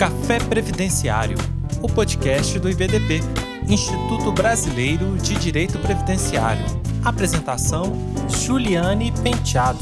Café Previdenciário, o podcast do IBDP, Instituto Brasileiro de Direito Previdenciário. Apresentação: Juliane Penteado.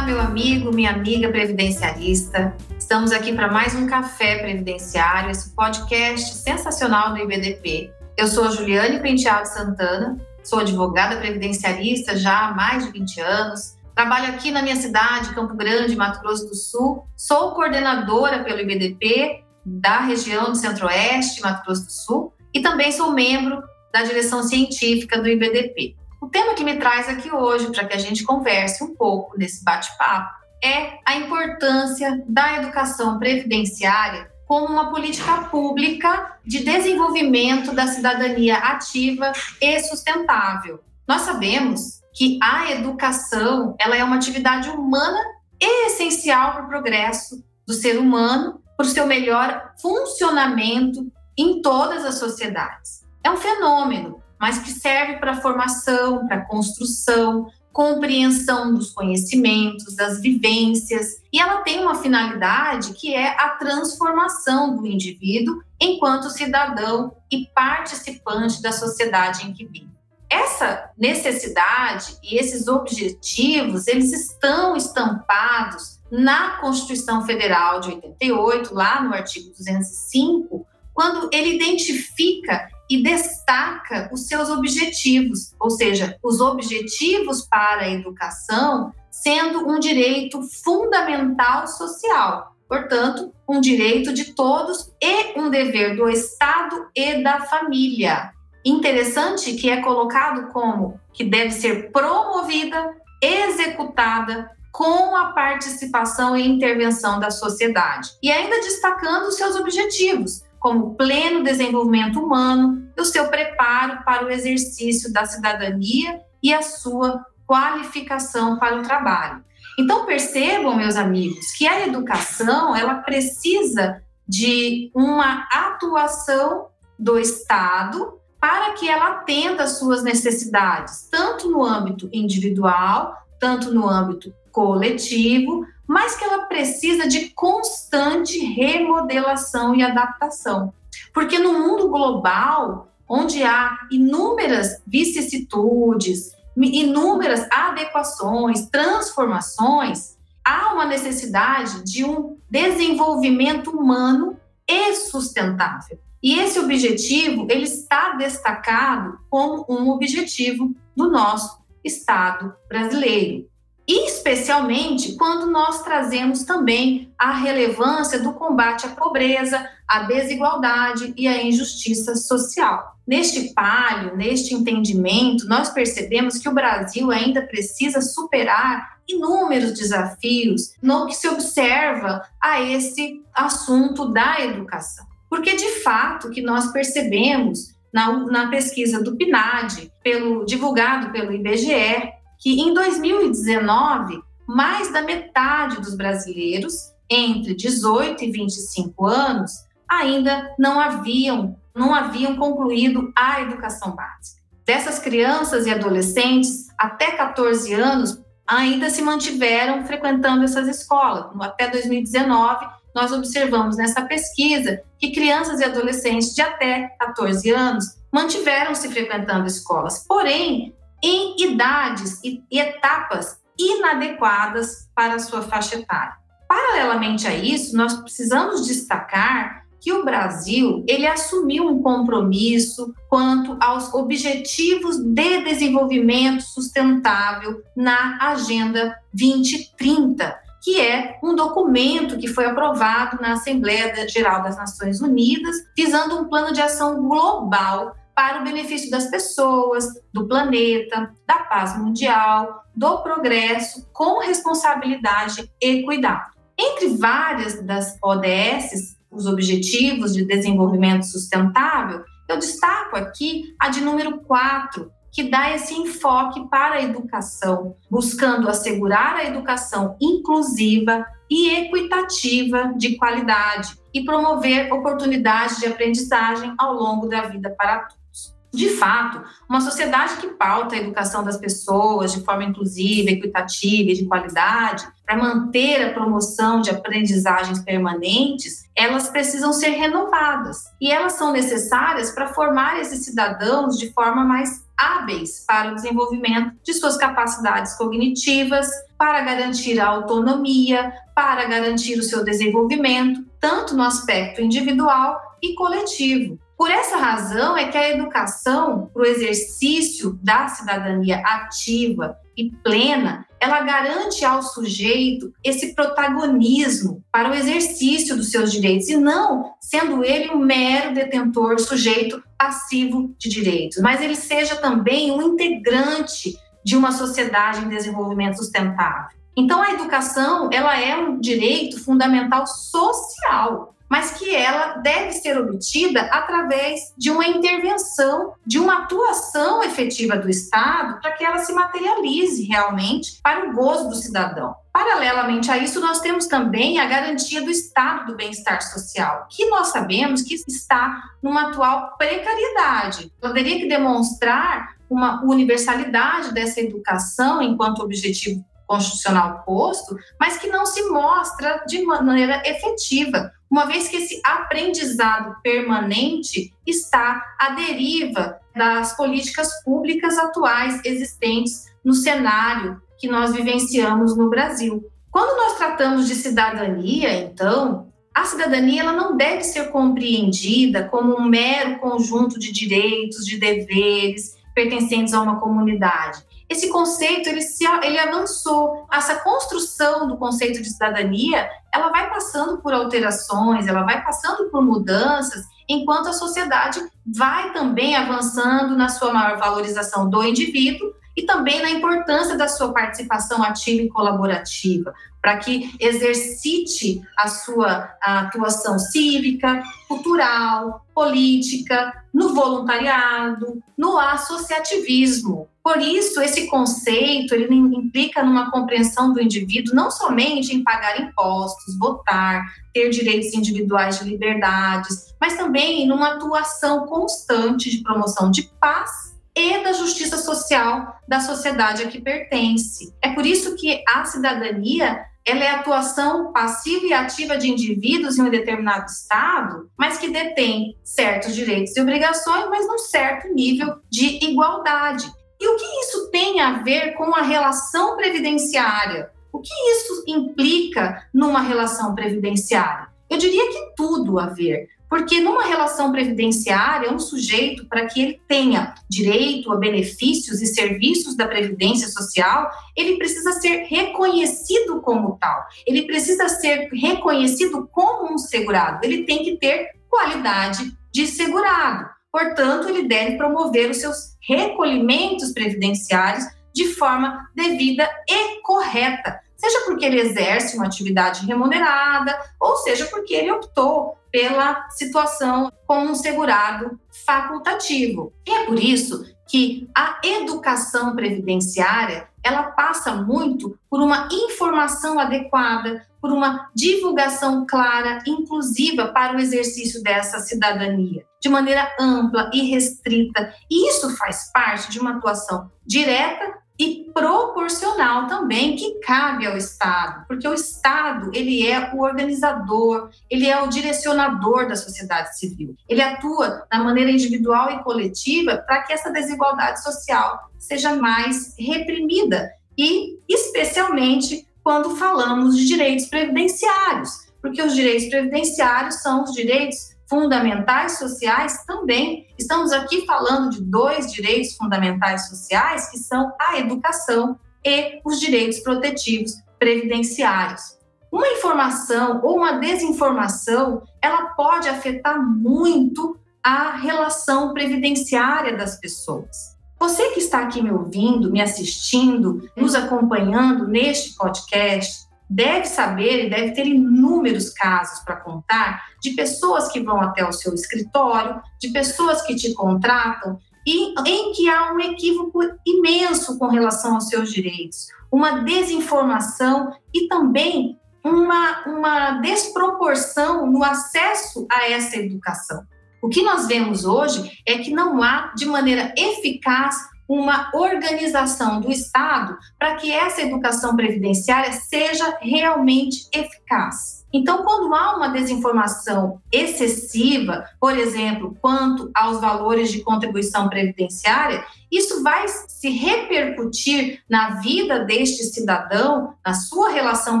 Minha amiga previdenciarista. Estamos aqui para mais um Café Previdenciário, esse podcast sensacional do IBDP. Eu sou Juliane Penteado Santana, sou advogada previdenciarista já há mais de 20 anos. Trabalho aqui na minha cidade, Campo Grande, Mato Grosso do Sul. Sou coordenadora pelo IBDP da região do Centro-Oeste, Mato Grosso do Sul, e também sou membro da direção científica do IBDP. O tema que me traz aqui hoje para que a gente converse um pouco nesse bate-papo é a importância da educação previdenciária como uma política pública de desenvolvimento da cidadania ativa e sustentável. Nós sabemos que a educação ela é uma atividade humana e essencial para o progresso do ser humano, para o seu melhor funcionamento em todas as sociedades. É um fenômeno, mas que serve para formação, para construção, compreensão dos conhecimentos, das vivências, e ela tem uma finalidade que é a transformação do indivíduo enquanto cidadão e participante da sociedade em que vive. Essa necessidade e esses objetivos, eles estão estampados na Constituição Federal de 88, lá no artigo 205, quando ele identifica e destaca os seus objetivos, ou seja, os objetivos para a educação sendo um direito fundamental social, portanto, um direito de todos e um dever do Estado e da família. Interessante que é colocado como que deve ser promovida, executada com a participação e intervenção da sociedade. E ainda destacando os seus objetivos, como pleno desenvolvimento humano e o seu preparo para o exercício da cidadania e a sua qualificação para o trabalho. Então percebam, meus amigos, que a educação ela precisa de uma atuação do Estado para que ela atenda às suas necessidades, tanto no âmbito individual, tanto no âmbito coletivo, mas que ela precisa de constante remodelação e adaptação. Porque no mundo global, onde há inúmeras vicissitudes, inúmeras adequações, transformações, há uma necessidade de um desenvolvimento humano e sustentável. E esse objetivo, ele está destacado como um objetivo do nosso Estado brasileiro especialmente quando nós trazemos também a relevância do combate à pobreza, à desigualdade e à injustiça social. Neste palio, neste entendimento, nós percebemos que o Brasil ainda precisa superar inúmeros desafios no que se observa a esse assunto da educação. Porque, de fato, que nós percebemos na, na pesquisa do PNAD, pelo, divulgado pelo IBGE, que em 2019, mais da metade dos brasileiros entre 18 e 25 anos ainda não haviam, não haviam concluído a educação básica. Dessas crianças e adolescentes, até 14 anos, ainda se mantiveram frequentando essas escolas. Até 2019, nós observamos nessa pesquisa que crianças e adolescentes de até 14 anos mantiveram-se frequentando escolas. Porém, em idades e etapas inadequadas para sua faixa etária. Paralelamente a isso, nós precisamos destacar que o Brasil ele assumiu um compromisso quanto aos objetivos de desenvolvimento sustentável na Agenda 2030, que é um documento que foi aprovado na Assembleia Geral das Nações Unidas, visando um plano de ação global para o benefício das pessoas, do planeta, da paz mundial, do progresso, com responsabilidade e cuidado. Entre várias das ODS, os Objetivos de Desenvolvimento Sustentável, eu destaco aqui a de número 4, que dá esse enfoque para a educação, buscando assegurar a educação inclusiva e equitativa de qualidade e promover oportunidades de aprendizagem ao longo da vida para todos. De fato, uma sociedade que pauta a educação das pessoas de forma inclusiva, equitativa e de qualidade, para manter a promoção de aprendizagens permanentes, elas precisam ser renovadas. E elas são necessárias para formar esses cidadãos de forma mais hábeis para o desenvolvimento de suas capacidades cognitivas, para garantir a autonomia, para garantir o seu desenvolvimento, tanto no aspecto individual e coletivo. Por essa razão é que a educação para o exercício da cidadania ativa e plena, ela garante ao sujeito esse protagonismo para o exercício dos seus direitos e não sendo ele um mero detentor, sujeito passivo de direitos, mas ele seja também um integrante de uma sociedade em desenvolvimento sustentável. Então a educação, ela é um direito fundamental social mas que ela deve ser obtida através de uma intervenção, de uma atuação efetiva do Estado para que ela se materialize realmente para o gozo do cidadão. Paralelamente a isso, nós temos também a garantia do estado do bem-estar social, que nós sabemos que está numa atual precariedade. Poderia que demonstrar uma universalidade dessa educação enquanto objetivo constitucional posto, mas que não se mostra de maneira efetiva uma vez que esse aprendizado permanente está à deriva das políticas públicas atuais existentes no cenário que nós vivenciamos no Brasil. Quando nós tratamos de cidadania, então, a cidadania ela não deve ser compreendida como um mero conjunto de direitos, de deveres pertencentes a uma comunidade esse conceito ele, se, ele avançou. Essa construção do conceito de cidadania, ela vai passando por alterações, ela vai passando por mudanças, enquanto a sociedade vai também avançando na sua maior valorização do indivíduo e também na importância da sua participação ativa e colaborativa, para que exercite a sua atuação cívica, cultural, política, no voluntariado, no associativismo. Por isso, esse conceito ele implica numa compreensão do indivíduo não somente em pagar impostos, votar, ter direitos individuais de liberdades, mas também numa atuação constante de promoção de paz e da justiça social da sociedade a que pertence. É por isso que a cidadania ela é a atuação passiva e ativa de indivíduos em um determinado estado, mas que detém certos direitos e obrigações, mas num certo nível de igualdade. E o que isso tem a ver com a relação previdenciária? O que isso implica numa relação previdenciária? Eu diria que tudo a ver, porque numa relação previdenciária, um sujeito, para que ele tenha direito a benefícios e serviços da previdência social, ele precisa ser reconhecido como tal. Ele precisa ser reconhecido como um segurado. Ele tem que ter qualidade de segurado. Portanto, ele deve promover os seus recolhimentos previdenciários de forma devida e correta, seja porque ele exerce uma atividade remunerada, ou seja porque ele optou pela situação como um segurado facultativo. E é por isso que a educação previdenciária ela passa muito por uma informação adequada, por uma divulgação clara, inclusiva para o exercício dessa cidadania, de maneira ampla e restrita. E isso faz parte de uma atuação direta e proporcional também que cabe ao Estado, porque o Estado ele é o organizador, ele é o direcionador da sociedade civil. Ele atua da maneira individual e coletiva para que essa desigualdade social seja mais reprimida e especialmente quando falamos de direitos previdenciários, porque os direitos previdenciários são os direitos fundamentais sociais também. Estamos aqui falando de dois direitos fundamentais sociais, que são a educação e os direitos protetivos previdenciários. Uma informação ou uma desinformação, ela pode afetar muito a relação previdenciária das pessoas. Você que está aqui me ouvindo, me assistindo, nos acompanhando neste podcast, deve saber e deve ter inúmeros casos para contar de pessoas que vão até o seu escritório, de pessoas que te contratam e em que há um equívoco imenso com relação aos seus direitos, uma desinformação e também uma, uma desproporção no acesso a essa educação. O que nós vemos hoje é que não há, de maneira eficaz, uma organização do Estado para que essa educação previdenciária seja realmente eficaz. Então, quando há uma desinformação excessiva, por exemplo, quanto aos valores de contribuição previdenciária, isso vai se repercutir na vida deste cidadão, na sua relação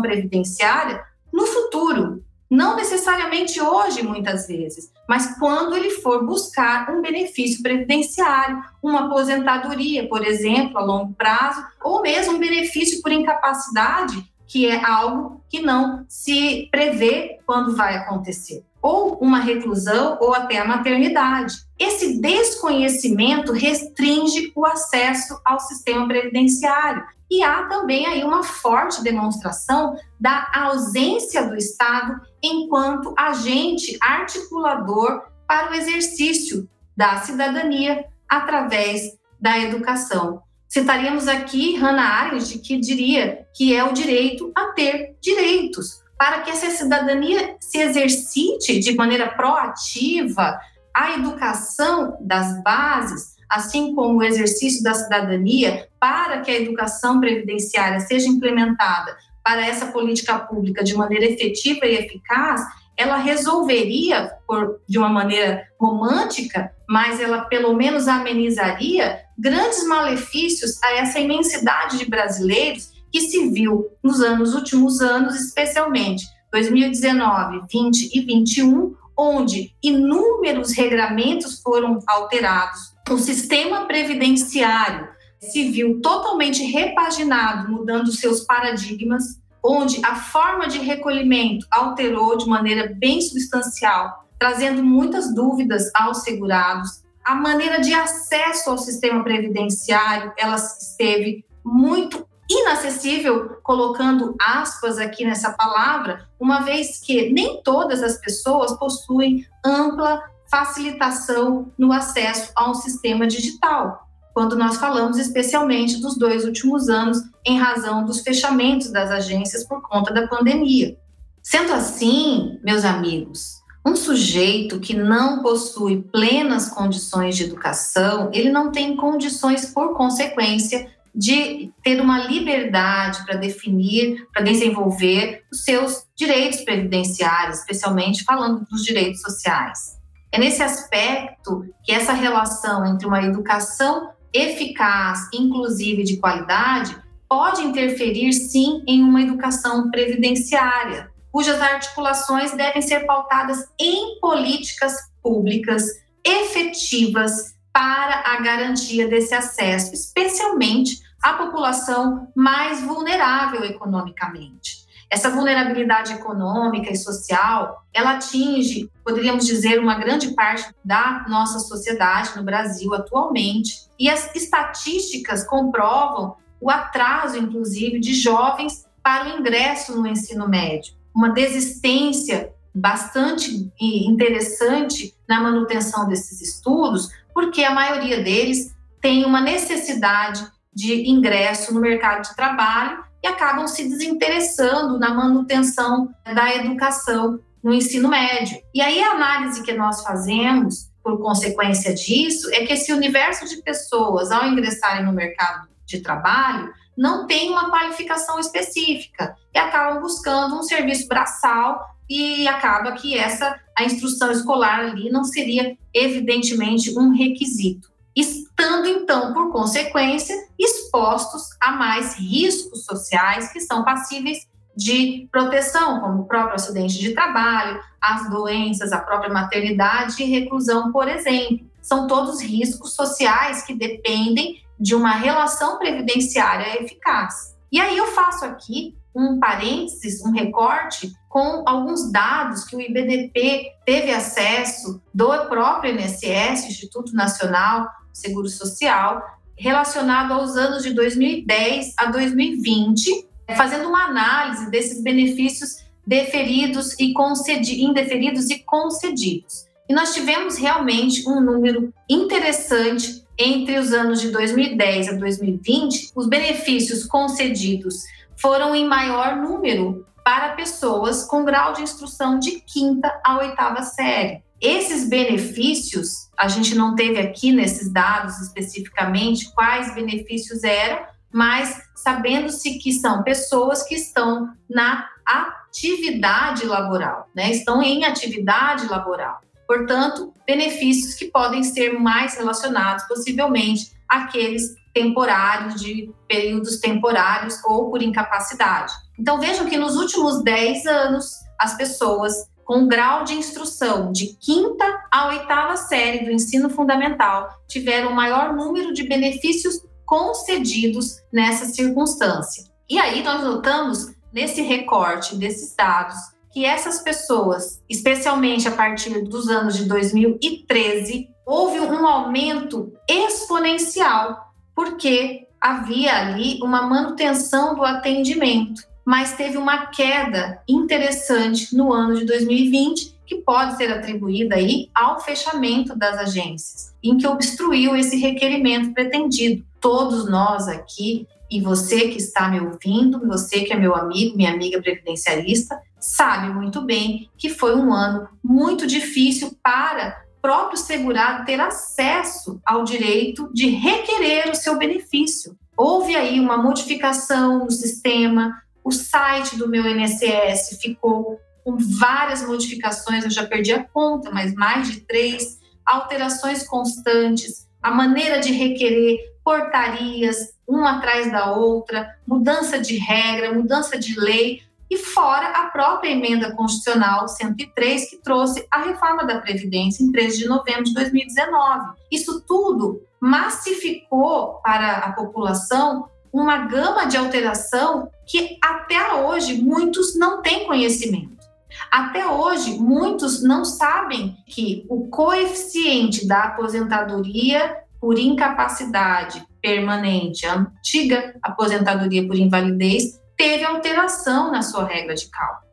previdenciária, no futuro. Não necessariamente hoje, muitas vezes, mas quando ele for buscar um benefício previdenciário, uma aposentadoria, por exemplo, a longo prazo, ou mesmo um benefício por incapacidade, que é algo que não se prevê quando vai acontecer, ou uma reclusão ou até a maternidade. Esse desconhecimento restringe o acesso ao sistema previdenciário e há também aí uma forte demonstração da ausência do Estado enquanto agente articulador para o exercício da cidadania através da educação. Citaríamos aqui Hannah Arendt, que diria que é o direito a ter direitos. Para que essa cidadania se exercite de maneira proativa, a educação das bases assim como o exercício da cidadania, para que a educação previdenciária seja implementada para essa política pública de maneira efetiva e eficaz, ela resolveria, por, de uma maneira romântica, mas ela pelo menos amenizaria grandes malefícios a essa imensidade de brasileiros que se viu nos anos últimos anos, especialmente 2019, 20 e 21, onde inúmeros regramentos foram alterados, o sistema previdenciário se viu totalmente repaginado, mudando seus paradigmas, onde a forma de recolhimento alterou de maneira bem substancial, trazendo muitas dúvidas aos segurados. A maneira de acesso ao sistema previdenciário, ela esteve muito inacessível, colocando aspas aqui nessa palavra, uma vez que nem todas as pessoas possuem ampla facilitação no acesso a um sistema digital, quando nós falamos especialmente dos dois últimos anos, em razão dos fechamentos das agências por conta da pandemia. Sendo assim, meus amigos, um sujeito que não possui plenas condições de educação, ele não tem condições, por consequência, de ter uma liberdade para definir, para desenvolver os seus direitos previdenciários, especialmente falando dos direitos sociais. É nesse aspecto que essa relação entre uma educação eficaz, inclusive de qualidade, pode interferir sim em uma educação previdenciária, cujas articulações devem ser pautadas em políticas públicas efetivas para a garantia desse acesso, especialmente à população mais vulnerável economicamente. Essa vulnerabilidade econômica e social, ela atinge, poderíamos dizer, uma grande parte da nossa sociedade no Brasil atualmente. E as estatísticas comprovam o atraso, inclusive, de jovens para o ingresso no ensino médio, uma desistência bastante interessante na manutenção desses estudos, porque a maioria deles tem uma necessidade de ingresso no mercado de trabalho e acabam se desinteressando na manutenção da educação no ensino médio. E aí a análise que nós fazemos, por consequência disso, é que esse universo de pessoas, ao ingressarem no mercado de trabalho, não tem uma qualificação específica e acabam buscando um serviço braçal e acaba que essa a instrução escolar ali não seria evidentemente um requisito estando então, por consequência, expostos a mais riscos sociais que são passíveis de proteção, como o próprio acidente de trabalho, as doenças, a própria maternidade e reclusão, por exemplo. São todos riscos sociais que dependem de uma relação previdenciária eficaz. E aí eu faço aqui um parênteses, um recorte com alguns dados que o IBDP teve acesso do próprio INSS, Instituto Nacional Seguro Social, relacionado aos anos de 2010 a 2020, fazendo uma análise desses benefícios deferidos e concedidos, indeferidos e concedidos. E nós tivemos realmente um número interessante entre os anos de 2010 a 2020, os benefícios concedidos foram em maior número para pessoas com grau de instrução de quinta a oitava série. Esses benefícios, a gente não teve aqui nesses dados especificamente quais benefícios eram, mas sabendo-se que são pessoas que estão na atividade laboral, né? Estão em atividade laboral. Portanto, benefícios que podem ser mais relacionados, possivelmente, àqueles temporários, de períodos temporários ou por incapacidade. Então, vejam que nos últimos 10 anos, as pessoas com grau de instrução de quinta a oitava série do ensino fundamental tiveram o maior número de benefícios concedidos nessa circunstância. E aí nós notamos nesse recorte desses dados que essas pessoas, especialmente a partir dos anos de 2013, houve um aumento exponencial, porque havia ali uma manutenção do atendimento, mas teve uma queda interessante no ano de 2020 que pode ser atribuída aí ao fechamento das agências, em que obstruiu esse requerimento pretendido. Todos nós aqui e você que está me ouvindo, você que é meu amigo, minha amiga previdencialista, sabe muito bem que foi um ano muito difícil para o próprio segurado ter acesso ao direito de requerer o seu benefício. Houve aí uma modificação no sistema, o site do meu INSS ficou com várias modificações, eu já perdi a conta, mas mais de três, alterações constantes, a maneira de requerer portarias, uma atrás da outra, mudança de regra, mudança de lei, e fora a própria emenda constitucional 103, que trouxe a reforma da Previdência em 13 de novembro de 2019. Isso tudo massificou para a população uma gama de alteração que até hoje muitos não têm conhecimento. Até hoje, muitos não sabem que o coeficiente da aposentadoria por incapacidade permanente, a antiga aposentadoria por invalidez, teve alteração na sua regra de cálculo.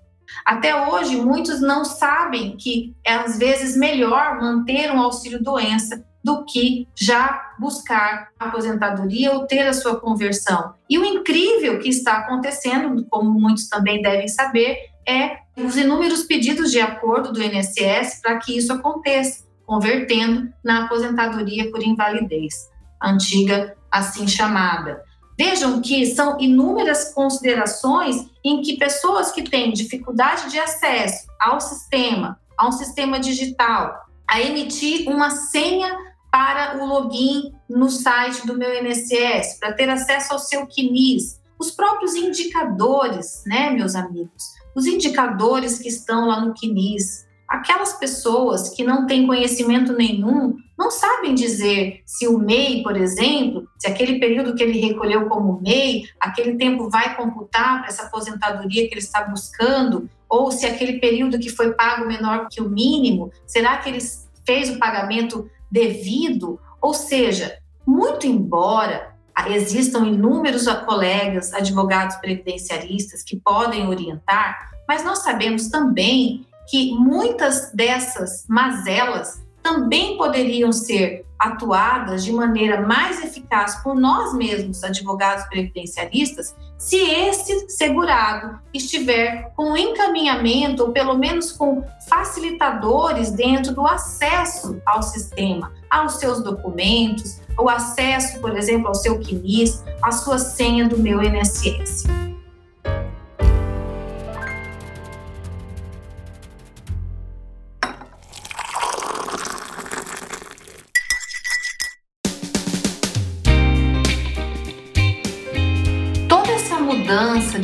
Até hoje, muitos não sabem que é às vezes melhor manter um auxílio-doença do que já buscar aposentadoria ou ter a sua conversão. E o incrível que está acontecendo, como muitos também devem saber, é os inúmeros pedidos de acordo do INSS para que isso aconteça, convertendo na aposentadoria por invalidez, antiga assim chamada. Vejam que são inúmeras considerações em que pessoas que têm dificuldade de acesso ao sistema, a um sistema digital, a emitir uma senha para o login no site do meu INSS, para ter acesso ao seu CNIS, os próprios indicadores, né, meus amigos, os indicadores que estão lá no CNIS, aquelas pessoas que não têm conhecimento nenhum, não sabem dizer se o MEI, por exemplo, se aquele período que ele recolheu como MEI, aquele tempo vai computar para essa aposentadoria que ele está buscando, ou se aquele período que foi pago menor que o mínimo, será que ele fez o pagamento devido? Ou seja, muito embora existam inúmeros colegas advogados previdenciaristas que podem orientar, mas nós sabemos também que muitas dessas mazelas também poderiam ser atuadas de maneira mais eficaz por nós mesmos, advogados previdenciaristas, se esse segurado estiver com encaminhamento, ou pelo menos com facilitadores dentro do acesso ao sistema, aos seus documentos, o acesso, por exemplo, ao seu CNIS, a sua senha do meu INSS.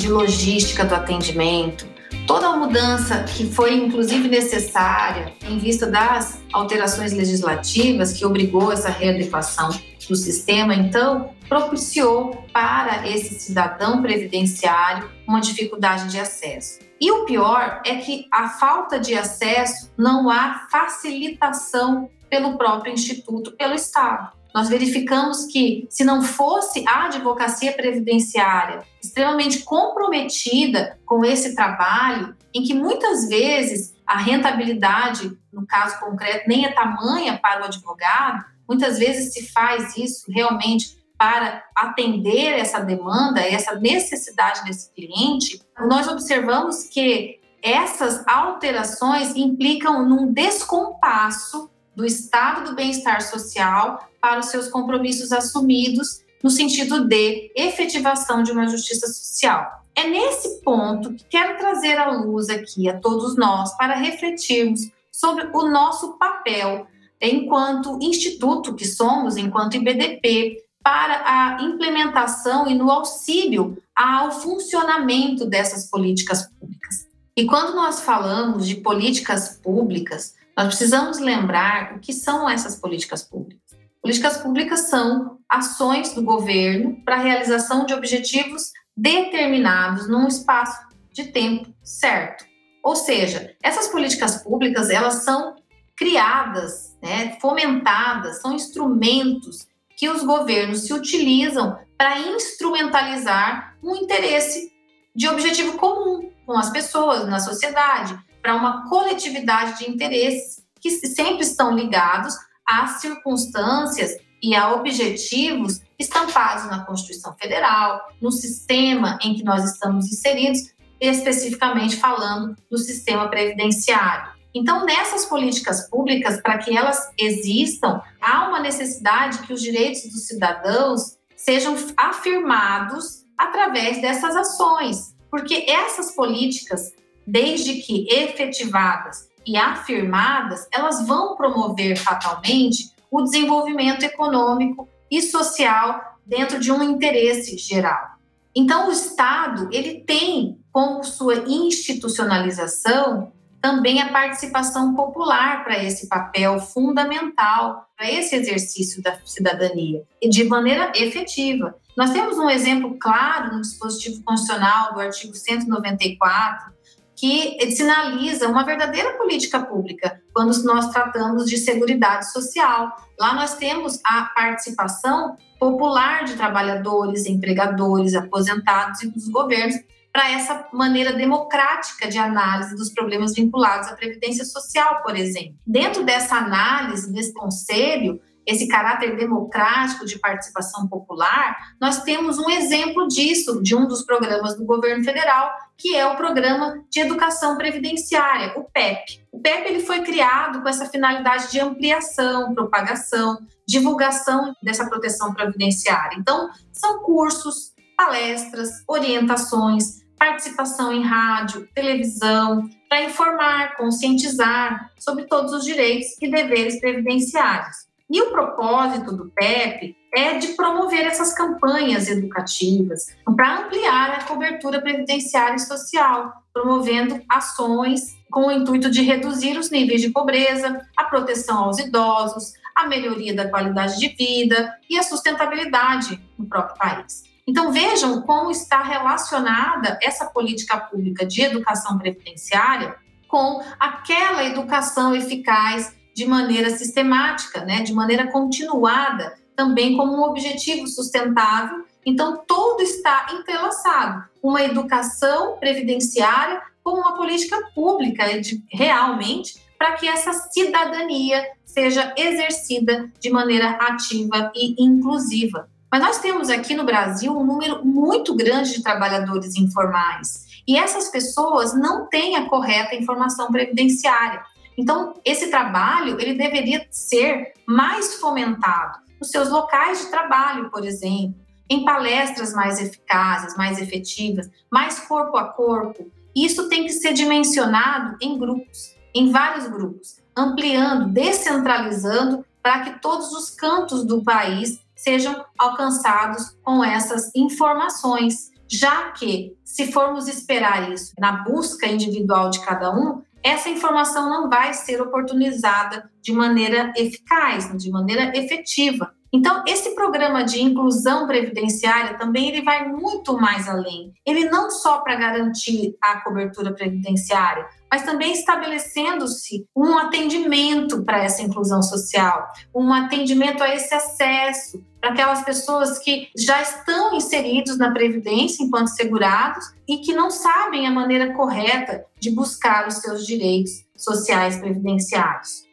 Logística do atendimento, toda a mudança que foi inclusive necessária em vista das alterações legislativas que obrigou essa readequação do sistema, então propiciou para esse cidadão previdenciário uma dificuldade de acesso. E o pior é que a falta de acesso não há facilitação pelo próprio instituto, pelo Estado nós verificamos que, se não fosse a advocacia previdenciária extremamente comprometida com esse trabalho, em que muitas vezes a rentabilidade, no caso concreto, nem é tamanha para o advogado, muitas vezes se faz isso realmente para atender essa demanda, essa necessidade desse cliente, nós observamos que essas alterações implicam num descompasso do estado do bem-estar social para os seus compromissos assumidos no sentido de efetivação de uma justiça social. É nesse ponto que quero trazer à luz aqui a todos nós para refletirmos sobre o nosso papel enquanto instituto que somos, enquanto IBDP, para a implementação e no auxílio ao funcionamento dessas políticas públicas. E quando nós falamos de políticas públicas, nós precisamos lembrar o que são essas políticas públicas. Políticas públicas são ações do governo para a realização de objetivos determinados num espaço de tempo certo. Ou seja, essas políticas públicas elas são criadas, né, fomentadas, são instrumentos que os governos se utilizam para instrumentalizar um interesse de objetivo comum com as pessoas, na sociedade, para uma coletividade de interesses que sempre estão ligados às circunstâncias e a objetivos estampados na Constituição Federal, no sistema em que nós estamos inseridos, especificamente falando do sistema previdenciário. Então, nessas políticas públicas, para que elas existam, há uma necessidade que os direitos dos cidadãos sejam afirmados através dessas ações, porque essas políticas, desde que efetivadas e afirmadas, elas vão promover fatalmente o desenvolvimento econômico e social dentro de um interesse geral. Então, o Estado ele tem como sua institucionalização também a participação popular para esse papel fundamental, para esse exercício da cidadania, e de maneira efetiva. Nós temos um exemplo claro no dispositivo constitucional do artigo 194, que sinaliza uma verdadeira política pública quando nós tratamos de seguridade social. Lá nós temos a participação popular de trabalhadores, empregadores, aposentados e dos governos para essa maneira democrática de análise dos problemas vinculados à previdência social, por exemplo. Dentro dessa análise, desse conselho, esse caráter democrático de participação popular, nós temos um exemplo disso, de um dos programas do governo federal, que é o Programa de Educação Previdenciária, o PEP. O PEP ele foi criado com essa finalidade de ampliação, propagação, divulgação dessa proteção previdenciária. Então, são cursos, palestras, orientações, participação em rádio, televisão, para informar, conscientizar sobre todos os direitos e deveres previdenciários. E o propósito do PEP é de promover essas campanhas educativas para ampliar a cobertura previdenciária e social, promovendo ações com o intuito de reduzir os níveis de pobreza, a proteção aos idosos, a melhoria da qualidade de vida e a sustentabilidade no próprio país. Então, vejam como está relacionada essa política pública de educação previdenciária com aquela educação eficaz de maneira sistemática, né, de maneira continuada, também como um objetivo sustentável. Então, tudo está entrelaçado. Uma educação previdenciária como uma política pública, de, realmente, para que essa cidadania seja exercida de maneira ativa e inclusiva. Mas nós temos aqui no Brasil um número muito grande de trabalhadores informais. E essas pessoas não têm a correta informação previdenciária. Então, esse trabalho ele deveria ser mais fomentado nos seus locais de trabalho, por exemplo, em palestras mais eficazes, mais efetivas, mais corpo a corpo. Isso tem que ser dimensionado em grupos, em vários grupos, ampliando, descentralizando para que todos os cantos do país sejam alcançados com essas informações, já que, se formos esperar isso na busca individual de cada um, essa informação não vai ser oportunizada de maneira eficaz, de maneira efetiva. Então, esse programa de inclusão previdenciária também ele vai muito mais além. Ele não só para garantir a cobertura previdenciária, mas também estabelecendo-se um atendimento para essa inclusão social, um atendimento a esse acesso para aquelas pessoas que já estão inseridos na previdência enquanto segurados e que não sabem a maneira correta de buscar os seus direitos sociais previdenciários.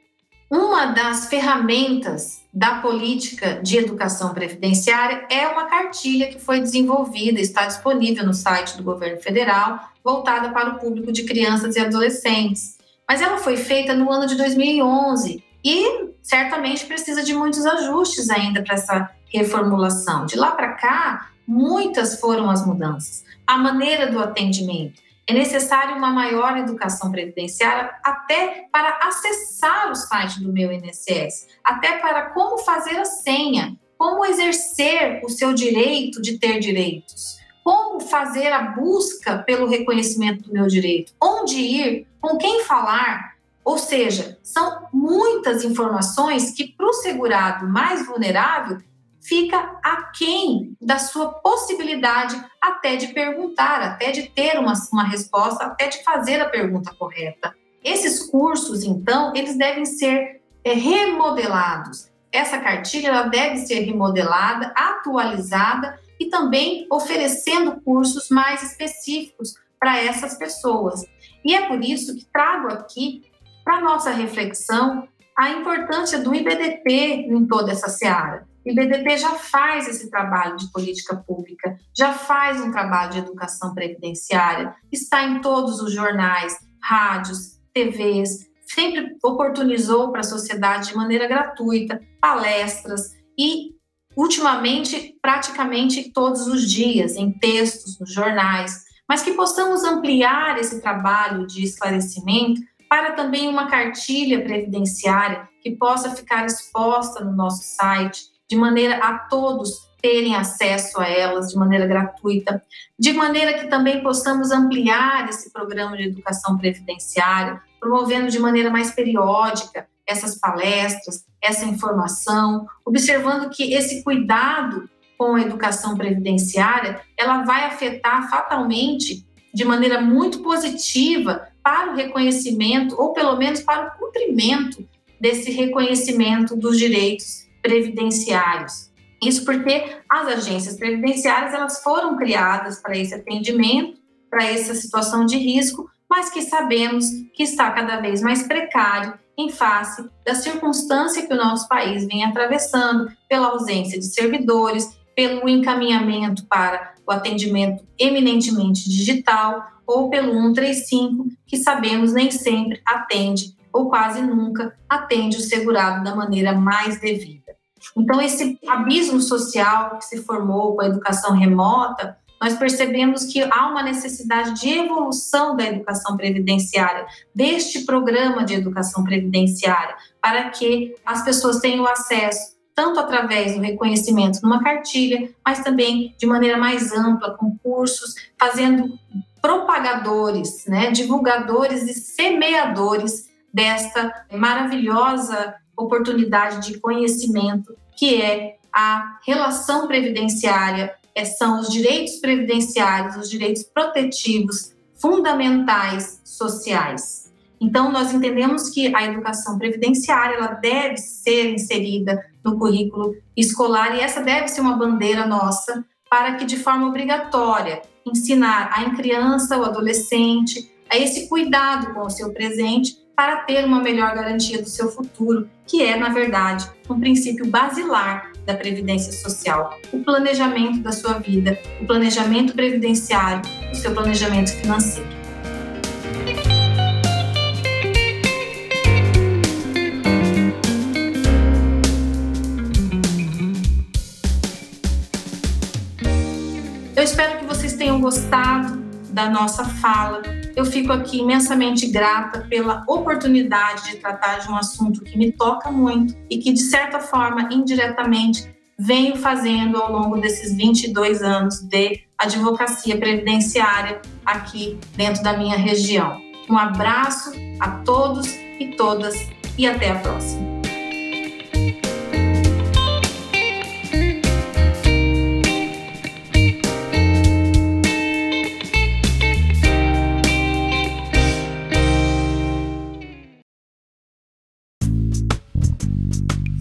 Uma das ferramentas da política de educação previdenciária é uma cartilha que foi desenvolvida, está disponível no site do governo federal, voltada para o público de crianças e adolescentes. Mas ela foi feita no ano de 2011 e certamente precisa de muitos ajustes ainda para essa reformulação. De lá para cá, muitas foram as mudanças. A maneira do atendimento, é necessário uma maior educação previdenciária até para acessar o site do meu INSS, até para como fazer a senha, como exercer o seu direito de ter direitos, como fazer a busca pelo reconhecimento do meu direito, onde ir, com quem falar. Ou seja, são muitas informações que para o segurado mais vulnerável fica aquém da sua possibilidade até de perguntar, até de ter uma, uma resposta, até de fazer a pergunta correta. Esses cursos, então, eles devem ser é, remodelados. Essa cartilha ela deve ser remodelada, atualizada e também oferecendo cursos mais específicos para essas pessoas. E é por isso que trago aqui para nossa reflexão a importância do IBDP em toda essa seara. O IBDP já faz esse trabalho de política pública, já faz um trabalho de educação previdenciária, está em todos os jornais, rádios, TVs, sempre oportunizou para a sociedade de maneira gratuita palestras e, ultimamente, praticamente todos os dias, em textos, nos jornais, mas que possamos ampliar esse trabalho de esclarecimento para também uma cartilha previdenciária que possa ficar exposta no nosso site de maneira a todos terem acesso a elas de maneira gratuita, de maneira que também possamos ampliar esse programa de educação previdenciária, promovendo de maneira mais periódica essas palestras, essa informação, observando que esse cuidado com a educação previdenciária, ela vai afetar fatalmente de maneira muito positiva para o reconhecimento ou pelo menos para o cumprimento desse reconhecimento dos direitos previdenciários. Isso porque as agências previdenciárias elas foram criadas para esse atendimento, para essa situação de risco, mas que sabemos que está cada vez mais precário em face da circunstância que o nosso país vem atravessando, pela ausência de servidores, pelo encaminhamento para o atendimento eminentemente digital ou pelo 135, que sabemos nem sempre atende ou quase nunca atende o segurado da maneira mais devida. Então, esse abismo social que se formou com a educação remota, nós percebemos que há uma necessidade de evolução da educação previdenciária, deste programa de educação previdenciária, para que as pessoas tenham acesso tanto através do reconhecimento numa cartilha, mas também de maneira mais ampla, com cursos, fazendo propagadores, né, divulgadores e semeadores desta maravilhosa oportunidade de conhecimento, que é a relação previdenciária, é, são os direitos previdenciários, os direitos protetivos fundamentais sociais. Então, nós entendemos que a educação previdenciária ela deve ser inserida no currículo escolar e essa deve ser uma bandeira nossa para que, de forma obrigatória, ensinar a criança, o adolescente, a esse cuidado com o seu presente para ter uma melhor garantia do seu futuro, que é, na verdade, um princípio basilar da previdência social, o planejamento da sua vida, o planejamento previdenciário, o seu planejamento financeiro. Eu espero que vocês tenham gostado da nossa fala. Eu fico aqui imensamente grata pela oportunidade de tratar de um assunto que me toca muito e que, de certa forma, indiretamente, venho fazendo ao longo desses 22 anos de advocacia previdenciária aqui dentro da minha região. Um abraço a todos e todas e até a próxima.